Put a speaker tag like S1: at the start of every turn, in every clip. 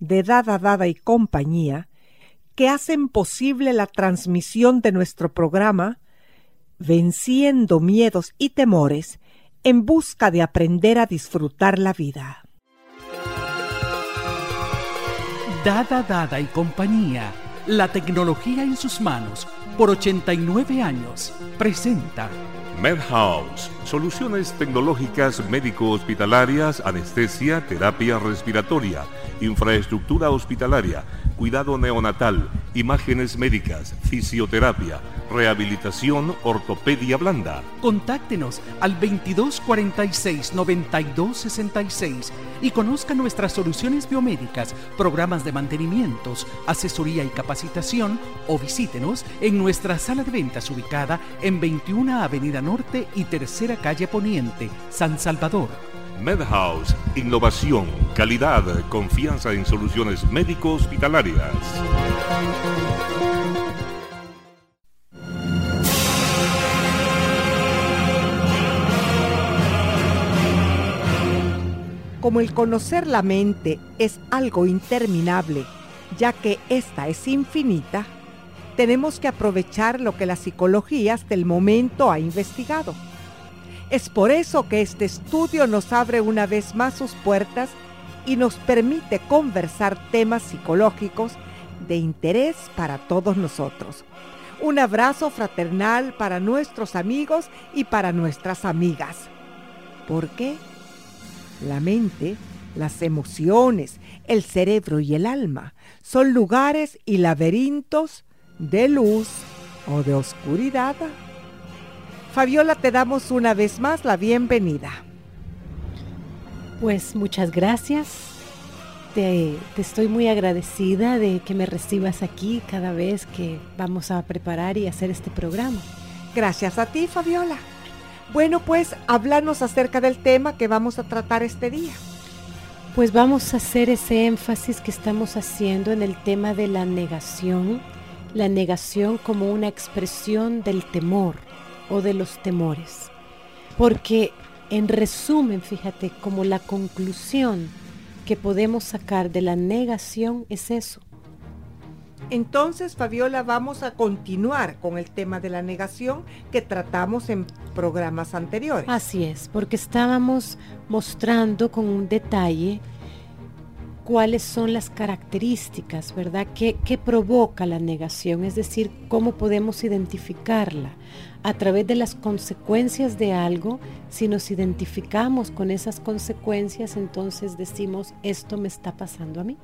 S1: de Dada Dada y compañía que hacen posible la transmisión de nuestro programa Venciendo miedos y temores en busca de aprender a disfrutar la vida.
S2: Dada Dada y compañía, la tecnología en sus manos, por 89 años, presenta.
S3: MedHouse, soluciones tecnológicas médico-hospitalarias, anestesia, terapia respiratoria, infraestructura hospitalaria, cuidado neonatal, imágenes médicas, fisioterapia, rehabilitación, ortopedia blanda.
S2: Contáctenos al 2246 9266 y conozca nuestras soluciones biomédicas, programas de mantenimientos, asesoría y capacitación o visítenos en nuestra sala de ventas ubicada en 21 Avenida Norte y Tercera Calle Poniente, San Salvador.
S3: MedHouse, innovación, calidad, confianza en soluciones médico-hospitalarias.
S1: Como el conocer la mente es algo interminable, ya que ésta es infinita, tenemos que aprovechar lo que la psicología hasta el momento ha investigado. Es por eso que este estudio nos abre una vez más sus puertas y nos permite conversar temas psicológicos de interés para todos nosotros. Un abrazo fraternal para nuestros amigos y para nuestras amigas. ¿Por qué? La mente, las emociones, el cerebro y el alma son lugares y laberintos de luz o de oscuridad. Fabiola, te damos una vez más la bienvenida.
S4: Pues muchas gracias. Te, te, estoy muy agradecida de que me recibas aquí cada vez que vamos a preparar y hacer este programa.
S1: Gracias a ti, Fabiola. Bueno, pues háblanos acerca del tema que vamos a tratar este día.
S4: Pues vamos a hacer ese énfasis que estamos haciendo en el tema de la negación, la negación como una expresión del temor o de los temores. Porque en resumen, fíjate, como la conclusión que podemos sacar de la negación es eso.
S1: Entonces, Fabiola, vamos a continuar con el tema de la negación que tratamos en programas anteriores.
S4: Así es, porque estábamos mostrando con un detalle cuáles son las características, ¿verdad? ¿Qué, ¿Qué, provoca la negación? Es decir, cómo podemos identificarla a través de las consecuencias de algo. Si nos identificamos con esas consecuencias, entonces decimos, esto me está pasando a mí.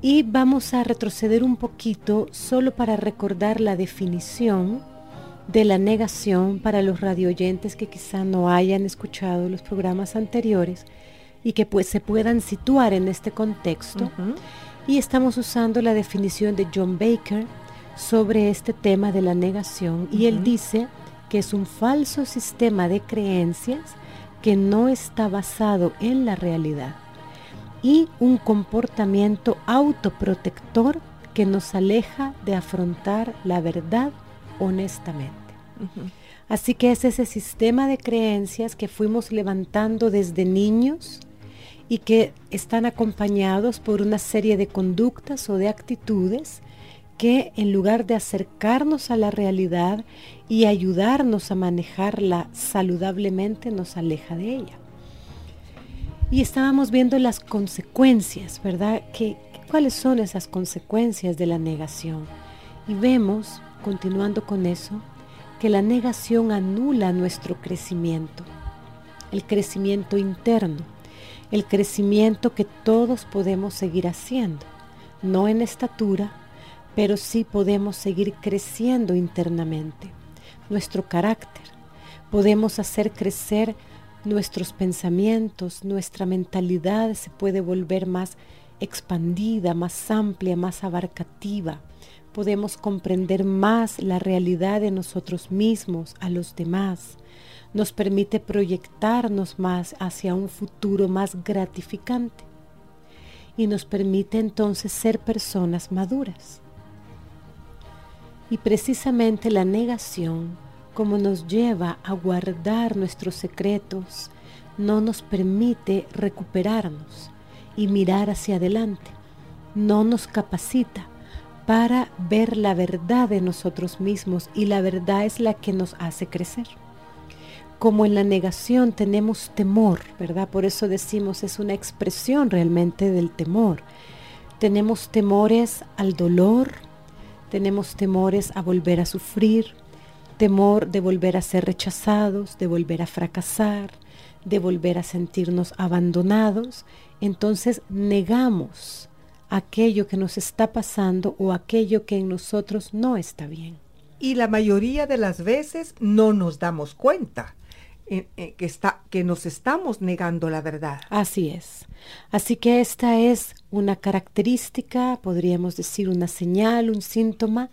S4: Y vamos a retroceder un poquito solo para recordar la definición de la negación para los radioyentes que quizá no hayan escuchado los programas anteriores y que pues se puedan situar en este contexto. Uh -huh. Y estamos usando la definición de John Baker sobre este tema de la negación uh -huh. y él dice que es un falso sistema de creencias que no está basado en la realidad y un comportamiento autoprotector que nos aleja de afrontar la verdad honestamente. Uh -huh. Así que es ese sistema de creencias que fuimos levantando desde niños y que están acompañados por una serie de conductas o de actitudes que en lugar de acercarnos a la realidad y ayudarnos a manejarla saludablemente, nos aleja de ella. Y estábamos viendo las consecuencias, ¿verdad? ¿Qué, ¿Cuáles son esas consecuencias de la negación? Y vemos, continuando con eso, que la negación anula nuestro crecimiento, el crecimiento interno, el crecimiento que todos podemos seguir haciendo, no en estatura, pero sí podemos seguir creciendo internamente, nuestro carácter. Podemos hacer crecer nuestros pensamientos, nuestra mentalidad se puede volver más expandida, más amplia, más abarcativa. Podemos comprender más la realidad de nosotros mismos, a los demás. Nos permite proyectarnos más hacia un futuro más gratificante y nos permite entonces ser personas maduras. Y precisamente la negación, como nos lleva a guardar nuestros secretos, no nos permite recuperarnos y mirar hacia adelante. No nos capacita para ver la verdad de nosotros mismos y la verdad es la que nos hace crecer. Como en la negación tenemos temor, ¿verdad? Por eso decimos es una expresión realmente del temor. Tenemos temores al dolor, tenemos temores a volver a sufrir, temor de volver a ser rechazados, de volver a fracasar, de volver a sentirnos abandonados, entonces negamos aquello que nos está pasando o aquello que en nosotros no está bien.
S1: Y la mayoría de las veces no nos damos cuenta. Eh, que, está, que nos estamos negando la verdad.
S4: Así es. Así que esta es una característica, podríamos decir una señal, un síntoma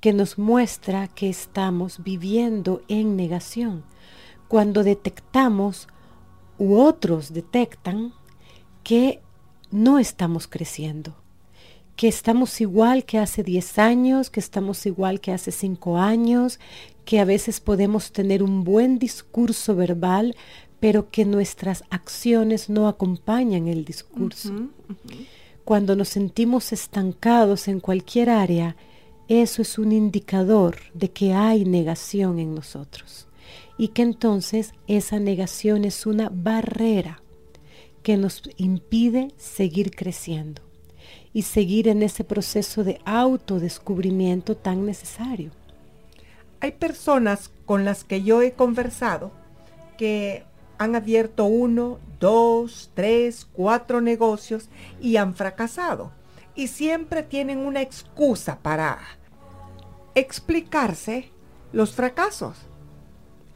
S4: que nos muestra que estamos viviendo en negación. Cuando detectamos u otros detectan que no estamos creciendo, que estamos igual que hace 10 años, que estamos igual que hace 5 años, que a veces podemos tener un buen discurso verbal, pero que nuestras acciones no acompañan el discurso. Cuando nos sentimos estancados en cualquier área, eso es un indicador de que hay negación en nosotros y que entonces esa negación es una barrera que nos impide seguir creciendo y seguir en ese proceso de autodescubrimiento tan necesario.
S1: Hay personas con las que yo he conversado que han abierto uno, dos, tres, cuatro negocios y han fracasado. Y siempre tienen una excusa para explicarse los fracasos.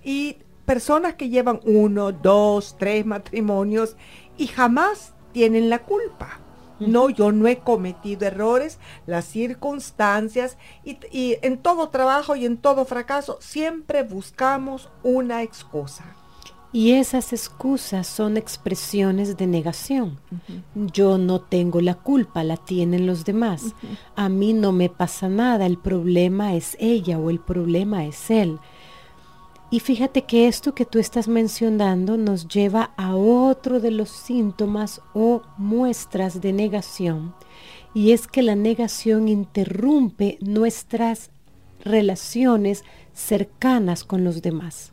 S1: Y personas que llevan uno, dos, tres matrimonios y jamás tienen la culpa. No, yo no he cometido errores, las circunstancias y, en todo trabajo y en todo fracaso siempre buscamos una excusa.
S4: Y esas excusas son expresiones de negación. Yo no tengo la culpa, la tienen los demás. A mí no me pasa nada, el problema es ella o el problema es él. Y fíjate que esto que tú estás mencionando nos lleva a otro de los síntomas o muestras de negación, y es que la negación interrumpe nuestras relaciones cercanas con los demás.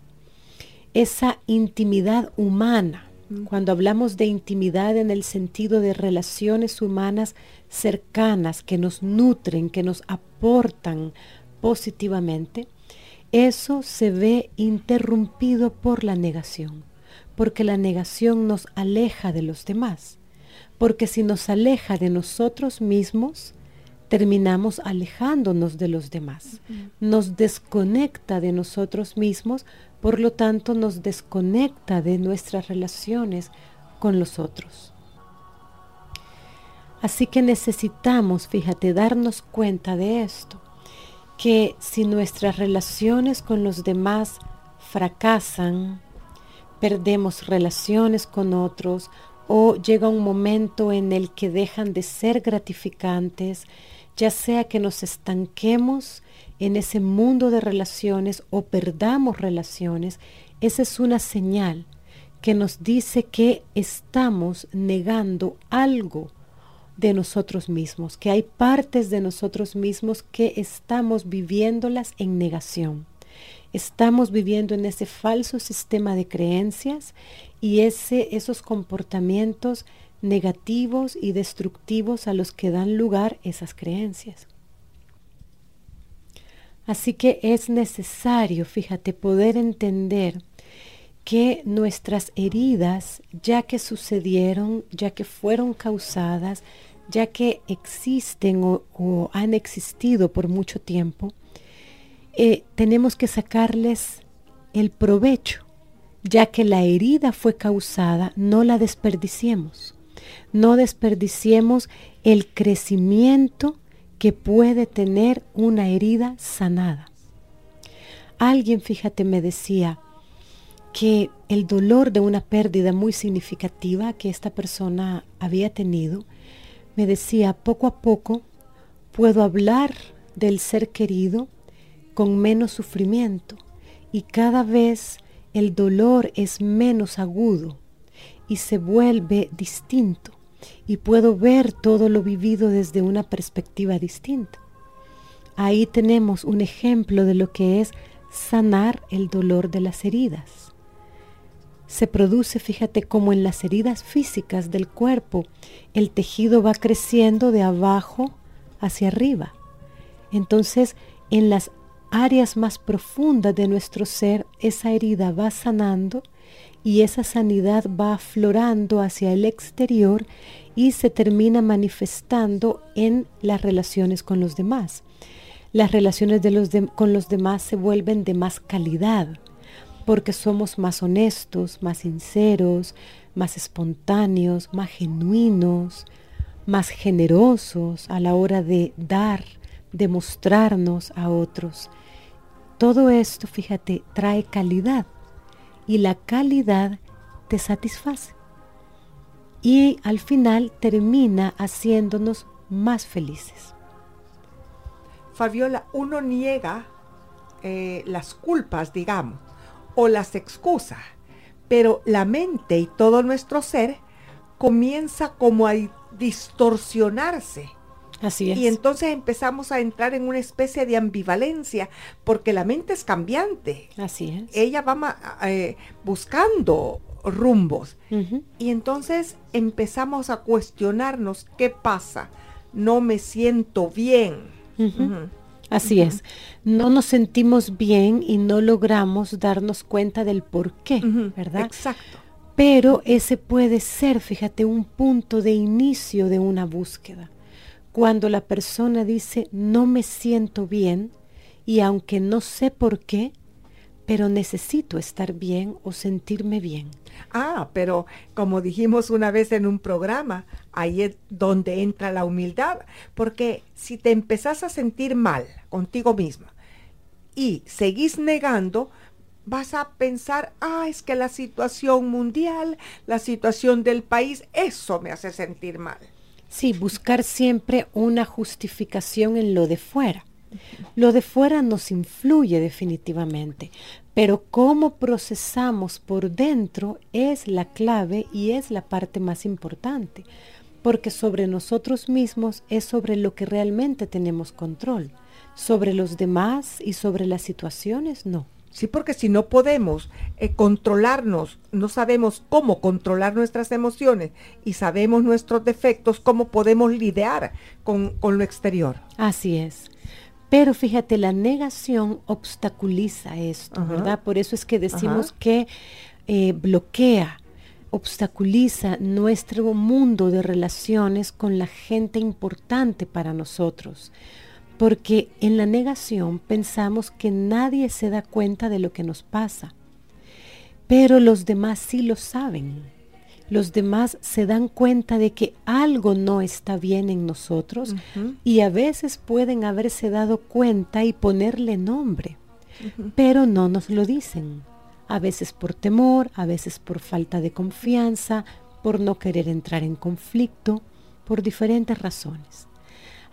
S4: Esa intimidad humana, cuando hablamos de intimidad en el sentido de relaciones humanas cercanas que nos nutren, que nos aportan positivamente, eso se ve interrumpido por la negación, porque la negación nos aleja de los demás, porque si nos aleja de nosotros mismos, terminamos alejándonos de los demás, nos desconecta de nosotros mismos, por lo tanto nos desconecta de nuestras relaciones con los otros. Así que necesitamos, fíjate, darnos cuenta de esto que si nuestras relaciones con los demás fracasan, perdemos relaciones con otros o llega un momento en el que dejan de ser gratificantes, ya sea que nos estanquemos en ese mundo de relaciones o perdamos relaciones, esa es una señal que nos dice que estamos negando algo de nosotros mismos, que hay partes de nosotros mismos que estamos viviéndolas en negación. Estamos viviendo en ese falso sistema de creencias y ese, esos comportamientos negativos y destructivos a los que dan lugar esas creencias. Así que es necesario, fíjate, poder entender que nuestras heridas, ya que sucedieron, ya que fueron causadas, ya que existen o, han existido por mucho tiempo, eh, tenemos que sacarles el provecho, ya que la herida fue causada, no la desperdiciemos. No desperdiciemos el crecimiento que puede tener una herida sanada. Alguien, fíjate, me decía que el dolor de una pérdida muy significativa que esta persona había tenido, me decía, poco a poco puedo hablar del ser querido con menos sufrimiento y cada vez el dolor es menos agudo y se vuelve distinto y puedo ver todo lo vivido desde una perspectiva distinta. Ahí tenemos un ejemplo de lo que es sanar el dolor de las heridas. Se produce, fíjate, como en las heridas físicas del cuerpo, el tejido va creciendo de abajo hacia arriba. Entonces, en las áreas más profundas de nuestro ser, esa herida va sanando y esa sanidad va aflorando hacia el exterior y se termina manifestando en las relaciones con los demás. Las relaciones de los con los demás se vuelven de más calidad porque somos más honestos, más sinceros, más espontáneos, más genuinos, más generosos a la hora de dar, de mostrarnos a otros. Todo esto, fíjate, trae calidad y la calidad te satisface y al final termina haciéndonos más felices.
S1: Fabiola, uno niega eh, las culpas, digamos, o las excusas, pero la mente y todo nuestro ser comienza como a distorsionarse.
S4: Así es.
S1: Y entonces empezamos a entrar en una especie de ambivalencia, porque la mente es cambiante.
S4: Así es.
S1: Ella va eh, buscando rumbos. Y entonces empezamos a cuestionarnos qué pasa. No me siento bien.
S4: Así es. No nos sentimos bien y no logramos darnos cuenta del por qué, ¿verdad?
S1: Exacto.
S4: Pero ese puede ser, fíjate, un punto de inicio de una búsqueda. Cuando la persona dice, no me siento bien, y aunque no sé por qué, pero necesito estar bien o sentirme bien.
S1: Ah, pero como dijimos una vez en un programa, ahí es donde entra la humildad, porque si te empezás a sentir mal contigo misma y seguís negando, vas a pensar, ah, es que la situación mundial, la situación del país, eso me hace sentir mal.
S4: Sí, buscar siempre una justificación en lo de fuera. Lo de fuera nos influye definitivamente, pero cómo procesamos por dentro es la clave y es la parte más importante, porque sobre nosotros mismos es sobre lo que realmente tenemos control. Sobre los demás y sobre las situaciones, no.
S1: Sí, porque si no podemos eh, controlarnos, no sabemos cómo controlar nuestras emociones y sabemos nuestros defectos, cómo podemos lidiar con, con lo exterior.
S4: Así es. Pero fíjate, la negación obstaculiza esto, ¿verdad? Por eso es que decimos que eh, bloquea, obstaculiza nuestro mundo de relaciones con la gente importante para nosotros. Porque en la negación pensamos que nadie se da cuenta de lo que nos pasa, pero los demás sí lo saben los demás se dan cuenta de que algo no está bien en nosotros y a veces pueden haberse dado cuenta y ponerle nombre, pero no nos lo dicen. A veces por temor, a veces por falta de confianza, por no querer entrar en conflicto, por diferentes razones.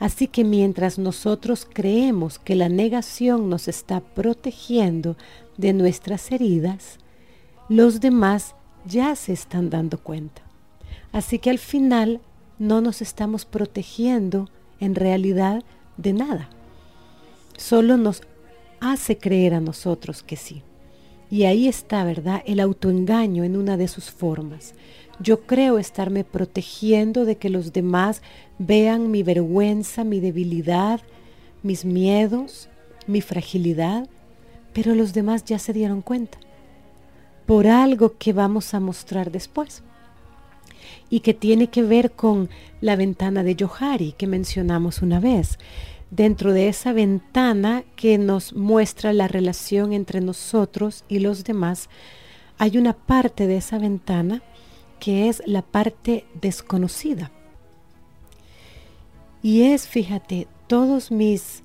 S4: Así que mientras nosotros creemos que la negación nos está protegiendo de nuestras heridas, los demás ya se están dando cuenta. Así que al final no nos estamos protegiendo en realidad de nada. Solo nos hace creer a nosotros que sí. Y ahí está, ¿verdad? El autoengaño en una de sus formas. Yo creo estarme protegiendo de que los demás vean mi vergüenza, mi debilidad, mis miedos, mi fragilidad, pero los demás ya se dieron cuenta por algo que vamos a mostrar después y que tiene que ver con la ventana de Johari que mencionamos una vez. Dentro de esa ventana que nos muestra la relación entre nosotros y los demás, hay una parte de esa ventana que es la parte desconocida. Y es, fíjate, todos mis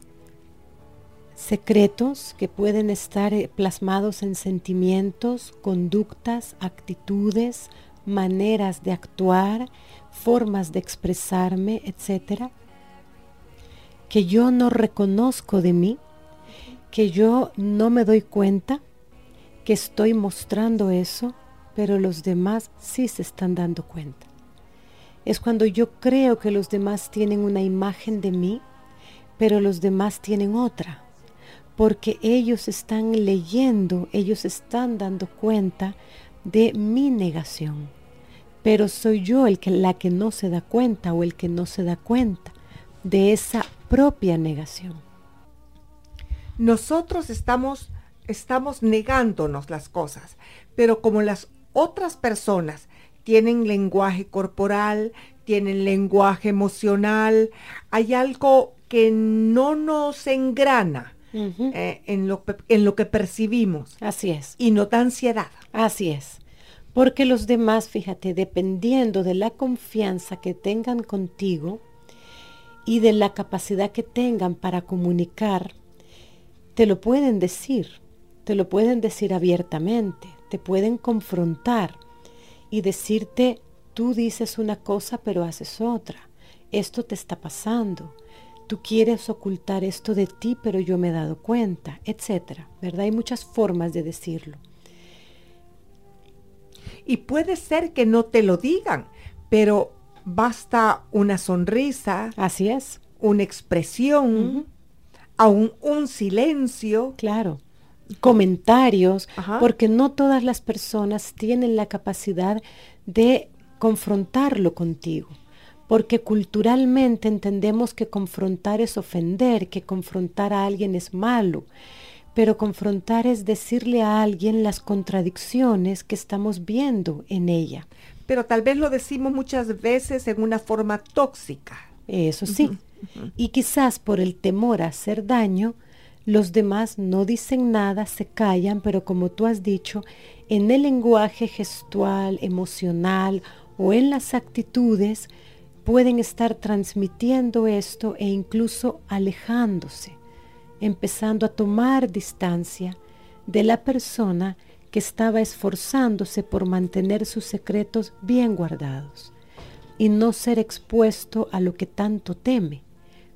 S4: secretos que pueden estar eh, plasmados en sentimientos, conductas, actitudes, maneras de actuar, formas de expresarme, etcétera, que yo no reconozco de mí, que yo no me doy cuenta que estoy mostrando eso, pero los demás sí se están dando cuenta. Es cuando yo creo que los demás tienen una imagen de mí, pero los demás tienen otra, porque ellos están leyendo, ellos están dando cuenta de mi negación. Pero soy yo el que, la que no se da cuenta o el que no se da cuenta de esa propia negación.
S1: Nosotros estamos, estamos negándonos las cosas, pero como las otras personas tienen lenguaje corporal, tienen lenguaje emocional, hay algo que no nos engrana eh, en, lo, en lo que percibimos.
S4: Así es.
S1: Y no da ansiedad.
S4: Así es. Porque los demás, fíjate, dependiendo de la confianza que tengan contigo y de la capacidad que tengan para comunicar, te lo pueden decir, te lo pueden decir abiertamente, te pueden confrontar y decirte, tú dices una cosa pero haces otra, esto te está pasando, tú quieres ocultar esto de ti pero yo me he dado cuenta, etcétera, ¿verdad? Hay muchas formas de decirlo.
S1: Y puede ser que no te lo digan, pero basta una sonrisa.
S4: Así es.
S1: Una expresión, aún un silencio.
S4: Claro. Comentarios, porque no todas las personas tienen la capacidad de confrontarlo contigo. Porque culturalmente entendemos que confrontar es ofender, que confrontar a alguien es malo pero confrontar es decirle a alguien las contradicciones que estamos viendo en ella.
S1: Pero tal vez lo decimos muchas veces en una forma tóxica.
S4: Eso sí. Y quizás por el temor a hacer daño, los demás no dicen nada, se callan, pero como tú has dicho, en el lenguaje gestual, emocional o en las actitudes, pueden estar transmitiendo esto e incluso alejándose empezando a tomar distancia de la persona que estaba esforzándose por mantener sus secretos bien guardados y no ser expuesto a lo que tanto teme,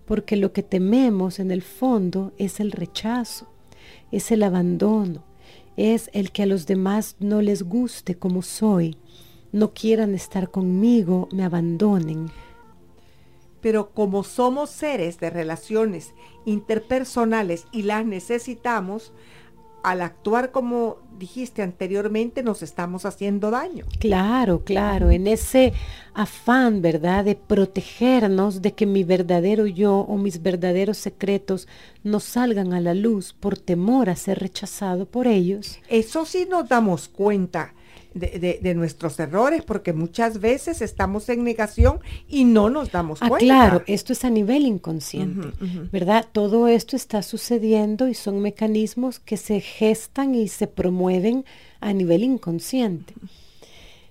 S4: porque lo que tememos en el fondo es el rechazo, es el abandono, es el que a los demás no les guste como soy, no quieran estar conmigo, me abandonen.
S1: Pero como somos seres de relaciones interpersonales y las necesitamos, al actuar como dijiste anteriormente, nos estamos haciendo daño.
S4: Claro, claro, en ese afán, ¿verdad?, de protegernos de que mi verdadero yo o mis verdaderos secretos no salgan a la luz por temor a ser rechazado por ellos.
S1: Eso sí nos damos cuenta de, nuestros errores, porque muchas veces estamos en negación y no nos damos ah, cuenta.
S4: Claro, esto es a nivel inconsciente, ¿verdad? Todo esto está sucediendo y son mecanismos que se gestan y se promueven a nivel inconsciente.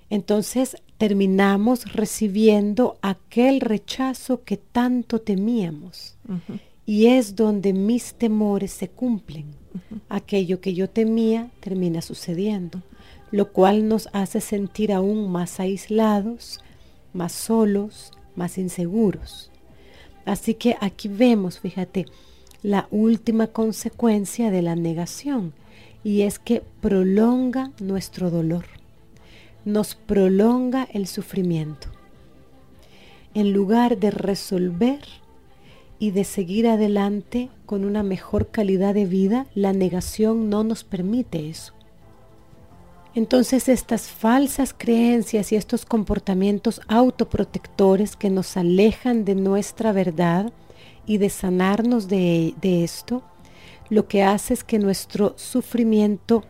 S4: Entonces terminamos recibiendo aquel rechazo que tanto temíamos. Y es donde mis temores se cumplen. Aquello que yo temía termina sucediendo lo cual nos hace sentir aún más aislados, más solos, más inseguros. Así que aquí vemos, fíjate, la última consecuencia de la negación y es que prolonga nuestro dolor, nos prolonga el sufrimiento. en lugar de resolver y de seguir adelante con una mejor calidad de vida, la negación no nos permite eso. Entonces estas falsas creencias y estos comportamientos autoprotectores que nos alejan de nuestra verdad y de sanarnos de, esto, lo que hace es que nuestro sufrimiento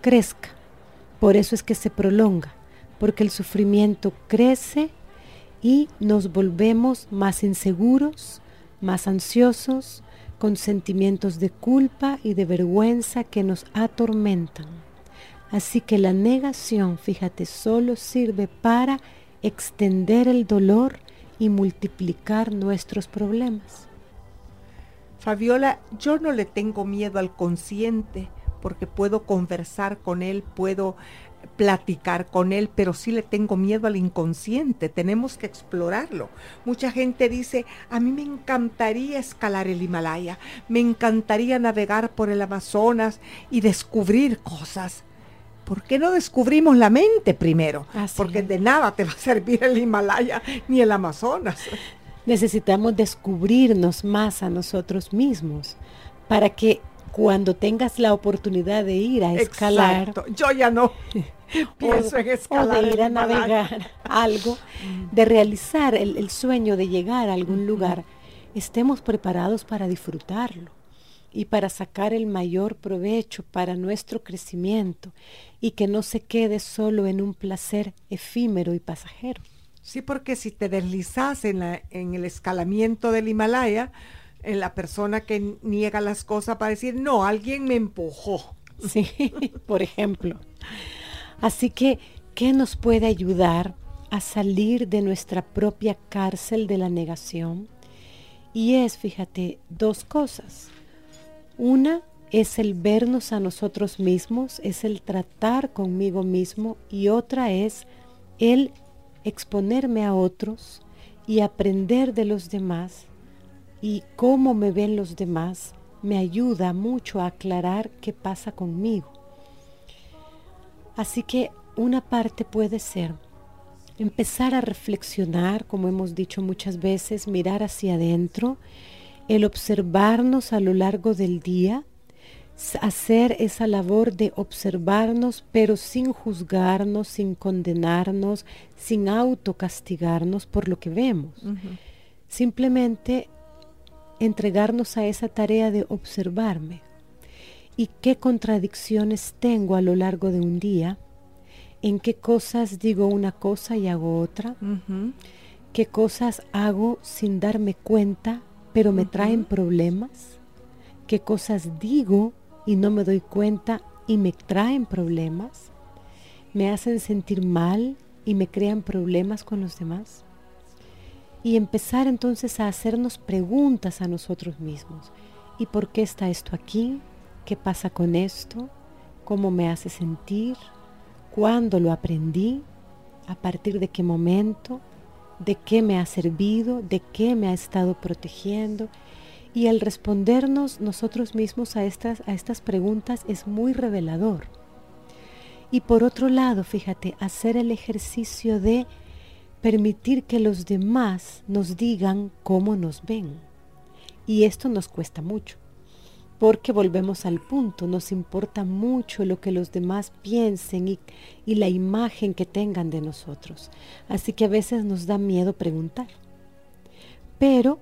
S4: crezca. Por eso es que se prolonga, porque el sufrimiento crece y nos volvemos más inseguros, más ansiosos, con sentimientos de culpa y de vergüenza que nos atormentan. Así que la negación, fíjate, solo sirve para extender el dolor y multiplicar nuestros problemas.
S1: Fabiola, yo no le tengo miedo al consciente porque puedo conversar con él, puedo platicar con él, pero sí le tengo miedo al inconsciente, tenemos que explorarlo. Mucha gente dice, a mí me encantaría escalar el Himalaya, me encantaría navegar por el Amazonas y descubrir cosas. ¿Por qué no descubrimos la mente primero? Porque de nada te va a servir el Himalaya ni el Amazonas.
S4: Necesitamos descubrirnos más a nosotros mismos para que cuando tengas la oportunidad de ir a escalar,
S1: yo ya no pienso en escalar,
S4: de ir a navegar algo, de realizar el, sueño de llegar a algún lugar, estemos preparados para disfrutarlo y para sacar el mayor provecho para nuestro crecimiento y que no se quede solo en un placer efímero y pasajero.
S1: Sí, porque si te deslizas en, la, en el escalamiento del Himalaya, en la persona que niega las cosas para decir, no, alguien me empujó.
S4: Sí, por ejemplo. Así que, ¿qué nos puede ayudar a salir de nuestra propia cárcel de la negación? Y es, fíjate, dos cosas. Una es el vernos a nosotros mismos, es el tratar conmigo mismo y otra es el exponerme a otros y aprender de los demás y cómo me ven los demás me ayuda mucho a aclarar qué pasa conmigo. Así que una parte puede ser empezar a reflexionar, como hemos dicho muchas veces, mirar hacia adentro, el observarnos a lo largo del día, hacer esa labor de observarnos, pero sin juzgarnos, sin condenarnos, sin autocastigarnos por lo que vemos. Simplemente entregarnos a esa tarea de observarme. Y qué contradicciones tengo a lo largo de un día, en qué cosas digo una cosa y hago otra, qué cosas hago sin darme cuenta pero me traen problemas, qué cosas digo y no me doy cuenta y me traen problemas, me hacen sentir mal y me crean problemas con los demás. Y empezar entonces a hacernos preguntas a nosotros mismos. ¿Y por qué está esto aquí? ¿Qué pasa con esto? ¿Cómo me hace sentir? ¿Cuándo lo aprendí? ¿A partir de qué momento? De qué me ha servido, de qué me ha estado protegiendo. Y el respondernos nosotros mismos a estas, a estas preguntas es muy revelador. Y por otro lado, fíjate, hacer el ejercicio de permitir que los demás nos digan cómo nos ven. Y esto nos cuesta mucho porque volvemos al punto, nos importa mucho lo que los demás piensen y, y, la imagen que tengan de nosotros. Así que a veces nos da miedo preguntar. Pero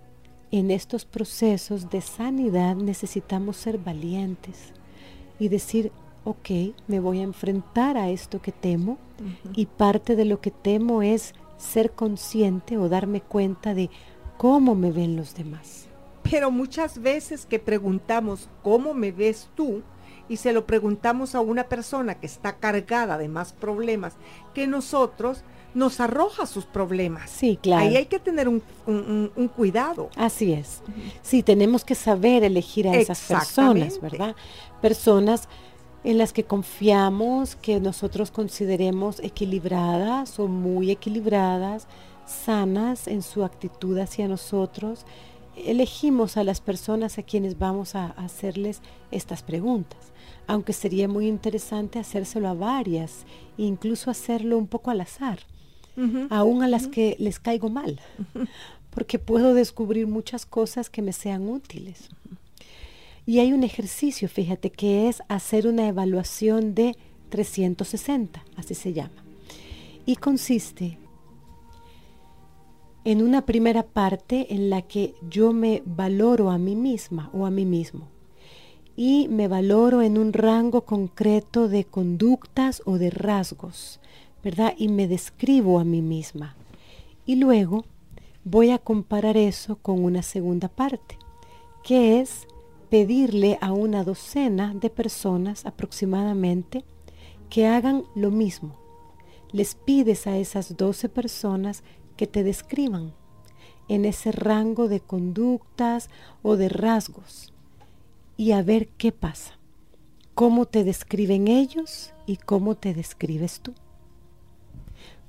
S4: en estos procesos de sanidad necesitamos ser valientes y decir, ok, me voy a enfrentar a esto que temo y parte de lo que temo es ser consciente o darme cuenta de cómo me ven los demás.
S1: Pero muchas veces que preguntamos, ¿cómo me ves tú? Y se lo preguntamos a una persona que está cargada de más problemas que nosotros, nos arroja sus problemas.
S4: Sí, claro.
S1: Ahí hay que tener un, cuidado.
S4: Así es. Sí, tenemos que saber elegir a esas personas, ¿verdad? Personas en las que confiamos, que nosotros consideremos equilibradas o muy equilibradas, sanas en su actitud hacia nosotros elegimos a las personas a quienes vamos a hacerles estas preguntas, aunque sería muy interesante hacérselo a varias incluso hacerlo un poco al azar. aún a las que les caigo mal, porque puedo descubrir muchas cosas que me sean útiles. Y hay un ejercicio, fíjate, que es hacer una evaluación de 360, así se llama. Y consiste en una primera parte en la que yo me valoro a mí misma o a mí mismo y me valoro en un rango concreto de conductas o de rasgos, ¿verdad? Y me describo a mí misma. Y luego voy a comparar eso con una segunda parte, que es pedirle a una docena de personas aproximadamente que hagan lo mismo. Les pides a esas 12 personas que te describan en ese rango de conductas o de rasgos y a ver qué pasa, cómo te describen ellos y cómo te describes tú.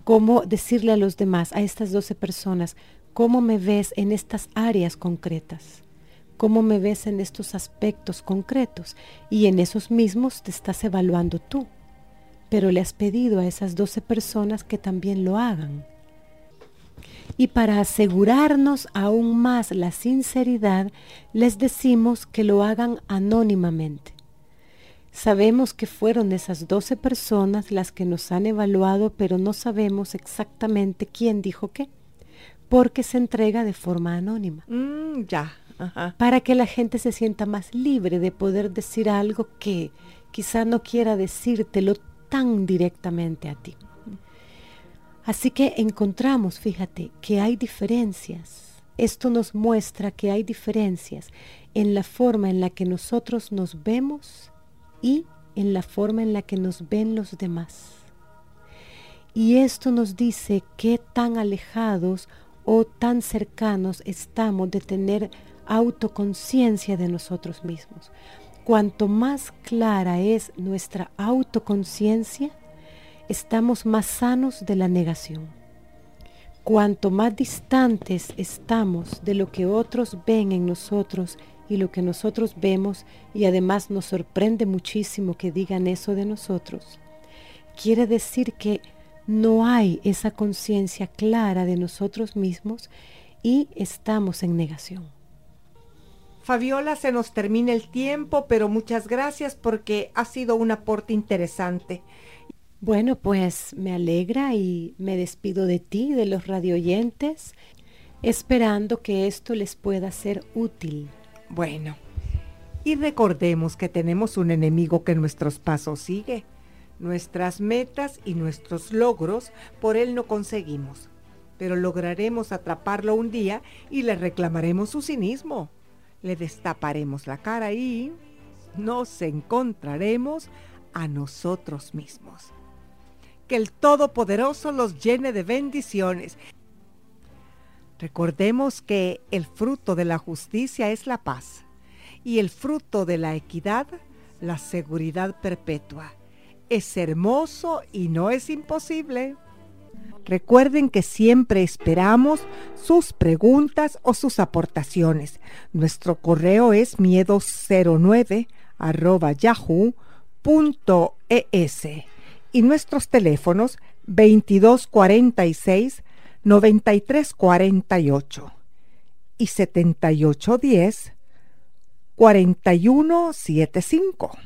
S4: Cómo decirle a los demás, a estas 12 personas, cómo me ves en estas áreas concretas, cómo me ves en estos aspectos concretos y en esos mismos te estás evaluando tú, pero le has pedido a esas 12 personas que también lo hagan. Y para asegurarnos aún más la sinceridad, les decimos que lo hagan anónimamente. Sabemos que fueron esas 12 personas las que nos han evaluado, pero no sabemos exactamente quién dijo qué, porque se entrega de forma anónima.
S1: Mm, ya.
S4: Para que la gente se sienta más libre de poder decir algo que quizá no quiera decírtelo tan directamente a ti. Así que encontramos, fíjate, que hay diferencias. Esto nos muestra que hay diferencias en la forma en la que nosotros nos vemos y en la forma en la que nos ven los demás. Y esto nos dice qué tan alejados o tan cercanos estamos de tener autoconciencia de nosotros mismos. Cuanto más clara es nuestra autoconciencia, estamos más sanos de la negación. Cuanto más distantes estamos de lo que otros ven en nosotros y lo que nosotros vemos, y además nos sorprende muchísimo que digan eso de nosotros, quiere decir que no hay esa conciencia clara de nosotros mismos y estamos en negación.
S1: Fabiola, se nos termina el tiempo, pero muchas gracias porque ha sido un aporte interesante.
S4: Bueno, pues me alegra y me despido de ti, de los radioyentes, esperando que esto les pueda ser útil.
S1: Bueno, y recordemos que tenemos un enemigo que nuestros pasos sigue. Nuestras metas y nuestros logros por él no conseguimos, pero lograremos atraparlo un día y le reclamaremos su cinismo. Le destaparemos la cara y nos encontraremos a nosotros mismos que el Todopoderoso los llene de bendiciones. Recordemos que el fruto de la justicia es la paz y el fruto de la equidad la seguridad perpetua. Es hermoso y no es imposible. Recuerden que siempre esperamos sus preguntas o sus aportaciones. Nuestro correo es miedo09 yahoo.es y nuestros teléfonos 2246 9348 y 7810 4175.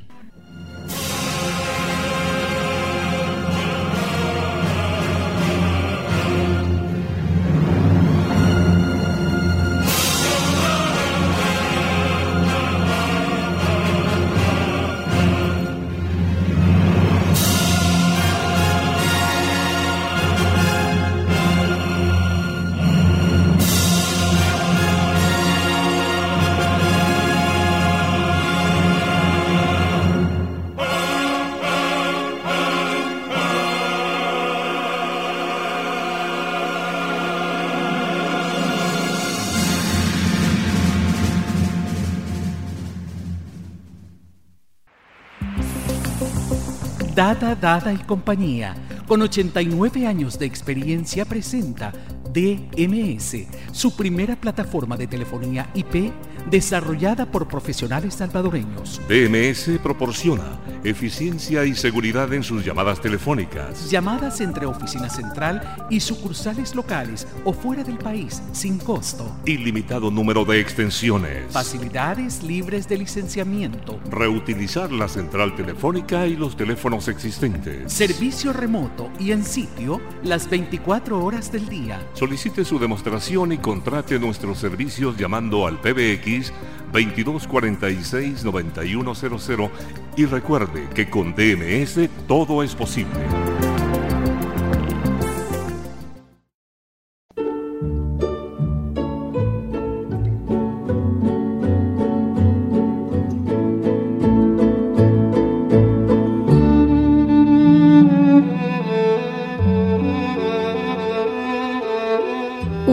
S2: Dada, Dada y compañía, con 89 años de experiencia, presenta DMS, su primera plataforma de telefonía IP desarrollada por profesionales salvadoreños.
S3: DMS proporciona eficiencia y seguridad en sus llamadas telefónicas.
S2: Llamadas entre oficina central y sucursales locales o fuera del país sin costo.
S3: Ilimitado número de extensiones.
S2: Facilidades libres de licenciamiento.
S3: Reutilizar la central telefónica y los teléfonos existentes.
S2: Servicio remoto y en sitio las 24 horas del día.
S3: Solicite su demostración y contrate nuestros servicios llamando al PBX 2246-9100 y recuerde que con DMS todo es posible.